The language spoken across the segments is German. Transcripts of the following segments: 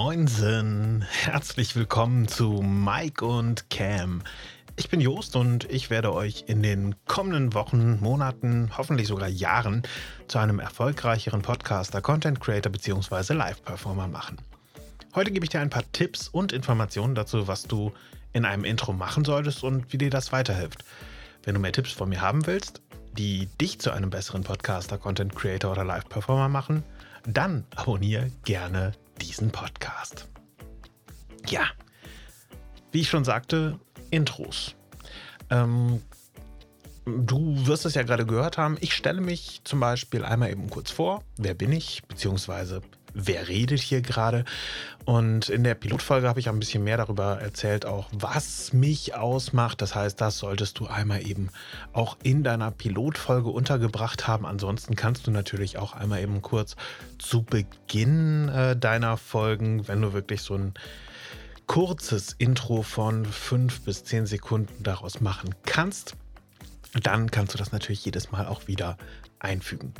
Moinsen, herzlich willkommen zu Mike und Cam. Ich bin Joost und ich werde euch in den kommenden Wochen, Monaten, hoffentlich sogar Jahren zu einem erfolgreicheren Podcaster, Content Creator bzw. Live-Performer machen. Heute gebe ich dir ein paar Tipps und Informationen dazu, was du in einem Intro machen solltest und wie dir das weiterhilft. Wenn du mehr Tipps von mir haben willst, die dich zu einem besseren Podcaster, Content Creator oder Live-Performer machen, dann abonniere gerne diesen Podcast. Ja, wie ich schon sagte, Intros. Ähm, du wirst es ja gerade gehört haben. Ich stelle mich zum Beispiel einmal eben kurz vor. Wer bin ich? Beziehungsweise wer redet hier gerade. Und in der Pilotfolge habe ich ein bisschen mehr darüber erzählt, auch was mich ausmacht. Das heißt, das solltest du einmal eben auch in deiner Pilotfolge untergebracht haben. Ansonsten kannst du natürlich auch einmal eben kurz zu Beginn äh, deiner Folgen, wenn du wirklich so ein kurzes Intro von fünf bis zehn Sekunden daraus machen kannst, dann kannst du das natürlich jedes Mal auch wieder einfügen.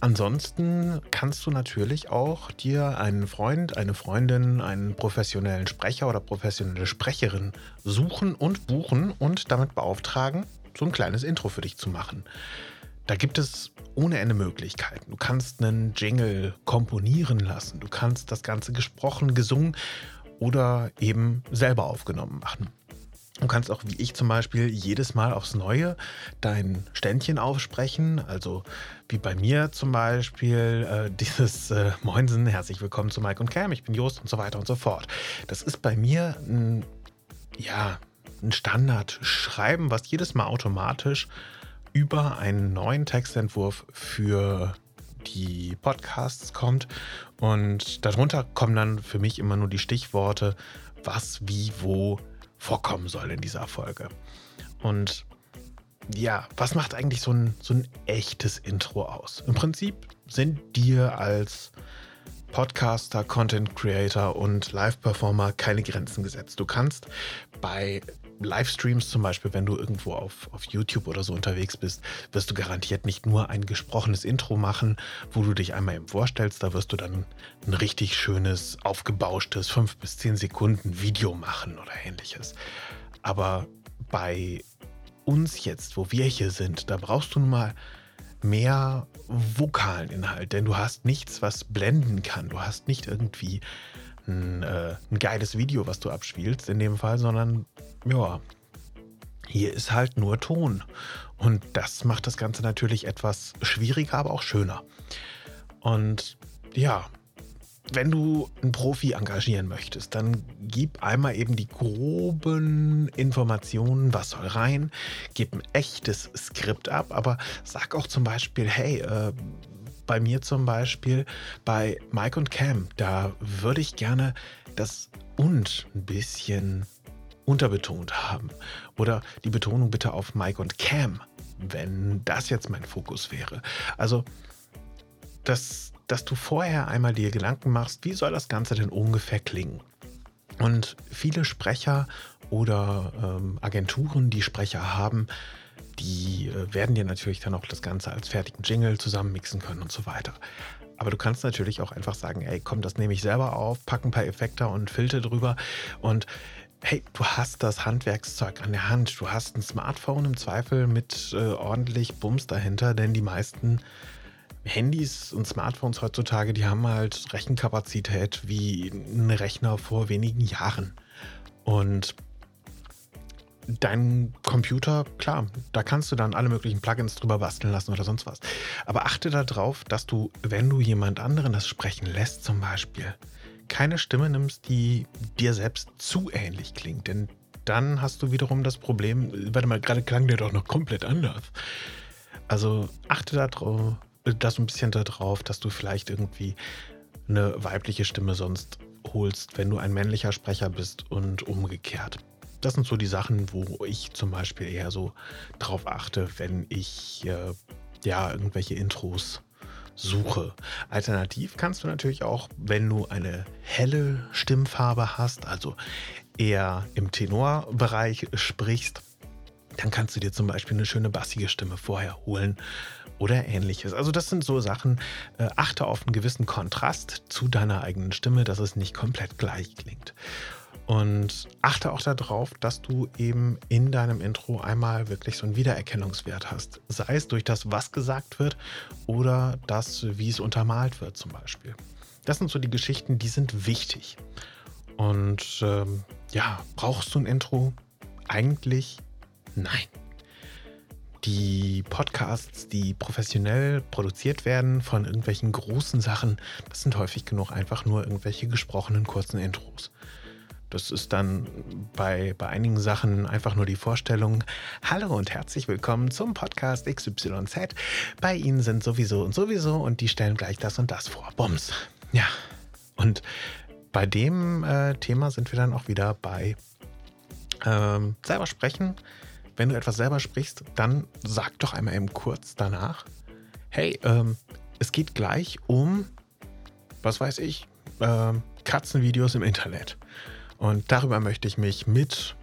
Ansonsten kannst du natürlich auch dir einen Freund, eine Freundin, einen professionellen Sprecher oder professionelle Sprecherin suchen und buchen und damit beauftragen, so ein kleines Intro für dich zu machen. Da gibt es ohne Ende Möglichkeiten. Du kannst einen Jingle komponieren lassen, du kannst das Ganze gesprochen, gesungen oder eben selber aufgenommen machen. Du kannst auch, wie ich zum Beispiel, jedes Mal aufs Neue dein Ständchen aufsprechen. Also wie bei mir zum Beispiel äh, dieses äh, Moinsen, herzlich willkommen zu Mike und Cam, ich bin Jost und so weiter und so fort. Das ist bei mir ein, ja, ein Standard-Schreiben, was jedes Mal automatisch über einen neuen Textentwurf für die Podcasts kommt. Und darunter kommen dann für mich immer nur die Stichworte, was, wie, wo, vorkommen soll in dieser Folge. Und ja, was macht eigentlich so ein, so ein echtes Intro aus? Im Prinzip sind dir als Podcaster, Content Creator und Live-Performer keine Grenzen gesetzt. Du kannst bei Livestreams zum Beispiel, wenn du irgendwo auf, auf YouTube oder so unterwegs bist, wirst du garantiert nicht nur ein gesprochenes Intro machen, wo du dich einmal eben vorstellst, da wirst du dann ein richtig schönes, aufgebauschtes 5 bis 10 Sekunden Video machen oder ähnliches. Aber bei uns jetzt, wo wir hier sind, da brauchst du nun mal mehr vokalen Inhalt, denn du hast nichts, was blenden kann. Du hast nicht irgendwie ein, äh, ein geiles Video, was du abspielst in dem Fall, sondern ja, hier ist halt nur Ton. Und das macht das Ganze natürlich etwas schwieriger, aber auch schöner. Und ja, wenn du einen Profi engagieren möchtest, dann gib einmal eben die groben Informationen, was soll rein, gib ein echtes Skript ab, aber sag auch zum Beispiel, hey, äh, bei mir zum Beispiel bei Mike und Cam, da würde ich gerne das und ein bisschen unterbetont haben. Oder die Betonung bitte auf Mike und Cam, wenn das jetzt mein Fokus wäre. Also, dass, dass du vorher einmal dir Gedanken machst, wie soll das Ganze denn ungefähr klingen? Und viele Sprecher oder ähm, Agenturen, die Sprecher haben, die äh, werden dir natürlich dann auch das Ganze als fertigen Jingle zusammenmixen können und so weiter. Aber du kannst natürlich auch einfach sagen, ey, komm, das nehme ich selber auf, pack ein paar Effekte und Filter drüber und hey, du hast das Handwerkszeug an der Hand. Du hast ein Smartphone im Zweifel mit äh, ordentlich Bums dahinter, denn die meisten Handys und Smartphones heutzutage, die haben halt Rechenkapazität wie ein Rechner vor wenigen Jahren. Und dein Computer, klar, da kannst du dann alle möglichen Plugins drüber basteln lassen oder sonst was. Aber achte darauf, dass du, wenn du jemand anderen das sprechen lässt, zum Beispiel, keine Stimme nimmst, die dir selbst zu ähnlich klingt. Denn dann hast du wiederum das Problem, warte mal, gerade klang der doch noch komplett anders. Also achte darauf, da so ein bisschen darauf, dass du vielleicht irgendwie eine weibliche Stimme sonst holst, wenn du ein männlicher Sprecher bist und umgekehrt das sind so die Sachen, wo ich zum Beispiel eher so drauf achte, wenn ich äh, ja irgendwelche Intros suche. Alternativ kannst du natürlich auch, wenn du eine helle Stimmfarbe hast, also eher im Tenorbereich sprichst, dann kannst du dir zum Beispiel eine schöne bassige Stimme vorher holen oder ähnliches. Also das sind so Sachen, äh, achte auf einen gewissen Kontrast zu deiner eigenen Stimme, dass es nicht komplett gleich klingt. Und achte auch darauf, dass du eben in deinem Intro einmal wirklich so einen Wiedererkennungswert hast. Sei es durch das, was gesagt wird oder das, wie es untermalt wird zum Beispiel. Das sind so die Geschichten, die sind wichtig. Und ähm, ja, brauchst du ein Intro? Eigentlich nein. Die Podcasts, die professionell produziert werden von irgendwelchen großen Sachen, das sind häufig genug einfach nur irgendwelche gesprochenen kurzen Intros. Das ist dann bei, bei einigen Sachen einfach nur die Vorstellung. Hallo und herzlich willkommen zum Podcast XYZ. Bei Ihnen sind sowieso und sowieso und die stellen gleich das und das vor. Bums. Ja. Und bei dem äh, Thema sind wir dann auch wieder bei ähm, selber sprechen. Wenn du etwas selber sprichst, dann sag doch einmal eben kurz danach. Hey, ähm, es geht gleich um, was weiß ich, äh, Katzenvideos im Internet. Und darüber möchte ich mich mit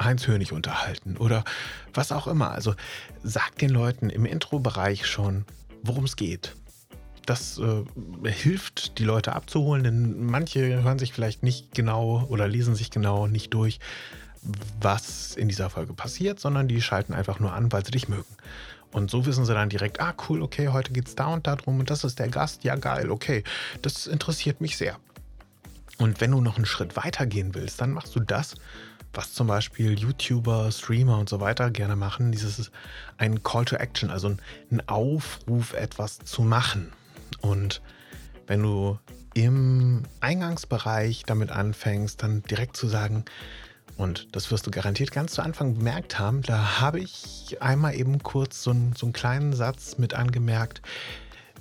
Heinz Hönig unterhalten oder was auch immer. Also sag den Leuten im Intro-Bereich schon, worum es geht. Das äh, hilft, die Leute abzuholen, denn manche hören sich vielleicht nicht genau oder lesen sich genau nicht durch, was in dieser Folge passiert, sondern die schalten einfach nur an, weil sie dich mögen. Und so wissen sie dann direkt, ah cool, okay, heute geht es da und da drum und das ist der Gast, ja geil, okay, das interessiert mich sehr. Und wenn du noch einen Schritt weiter gehen willst, dann machst du das, was zum Beispiel YouTuber, Streamer und so weiter gerne machen. Dieses ist ein Call to Action, also ein Aufruf, etwas zu machen. Und wenn du im Eingangsbereich damit anfängst, dann direkt zu sagen, und das wirst du garantiert ganz zu Anfang bemerkt haben, da habe ich einmal eben kurz so einen, so einen kleinen Satz mit angemerkt,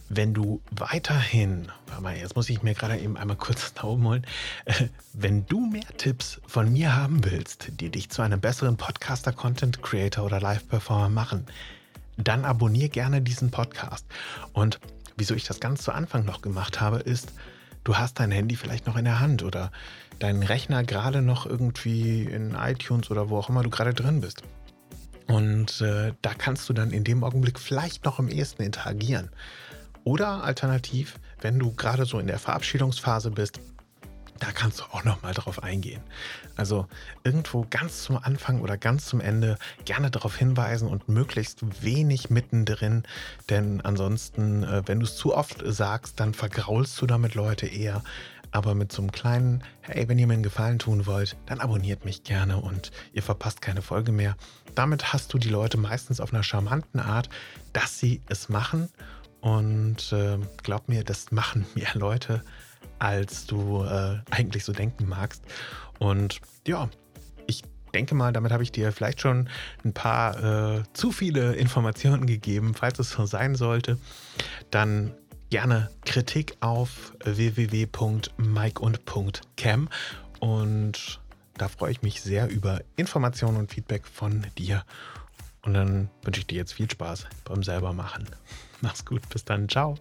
wenn du weiterhin, mal, jetzt muss ich mir gerade eben einmal kurz nach oben holen, äh, wenn du mehr Tipps von mir haben willst, die dich zu einem besseren Podcaster, Content Creator oder Live-Performer machen, dann abonniere gerne diesen Podcast. Und wieso ich das ganz zu Anfang noch gemacht habe, ist, du hast dein Handy vielleicht noch in der Hand oder deinen Rechner gerade noch irgendwie in iTunes oder wo auch immer du gerade drin bist. Und äh, da kannst du dann in dem Augenblick vielleicht noch am ehesten interagieren. Oder alternativ, wenn du gerade so in der Verabschiedungsphase bist, da kannst du auch noch mal drauf eingehen. Also irgendwo ganz zum Anfang oder ganz zum Ende gerne darauf hinweisen und möglichst wenig mittendrin, denn ansonsten, äh, wenn du es zu oft sagst, dann vergraulst du damit Leute eher. Aber mit so einem kleinen, hey, wenn ihr mir einen Gefallen tun wollt, dann abonniert mich gerne und ihr verpasst keine Folge mehr. Damit hast du die Leute meistens auf einer charmanten Art, dass sie es machen und äh, glaub mir, das machen mehr Leute, als du äh, eigentlich so denken magst. Und ja, ich denke mal, damit habe ich dir vielleicht schon ein paar äh, zu viele Informationen gegeben. Falls es so sein sollte, dann gerne Kritik auf www.mikeund.cam und da freue ich mich sehr über Informationen und Feedback von dir. Und dann wünsche ich dir jetzt viel Spaß beim selber machen. Mach's gut, bis dann, ciao.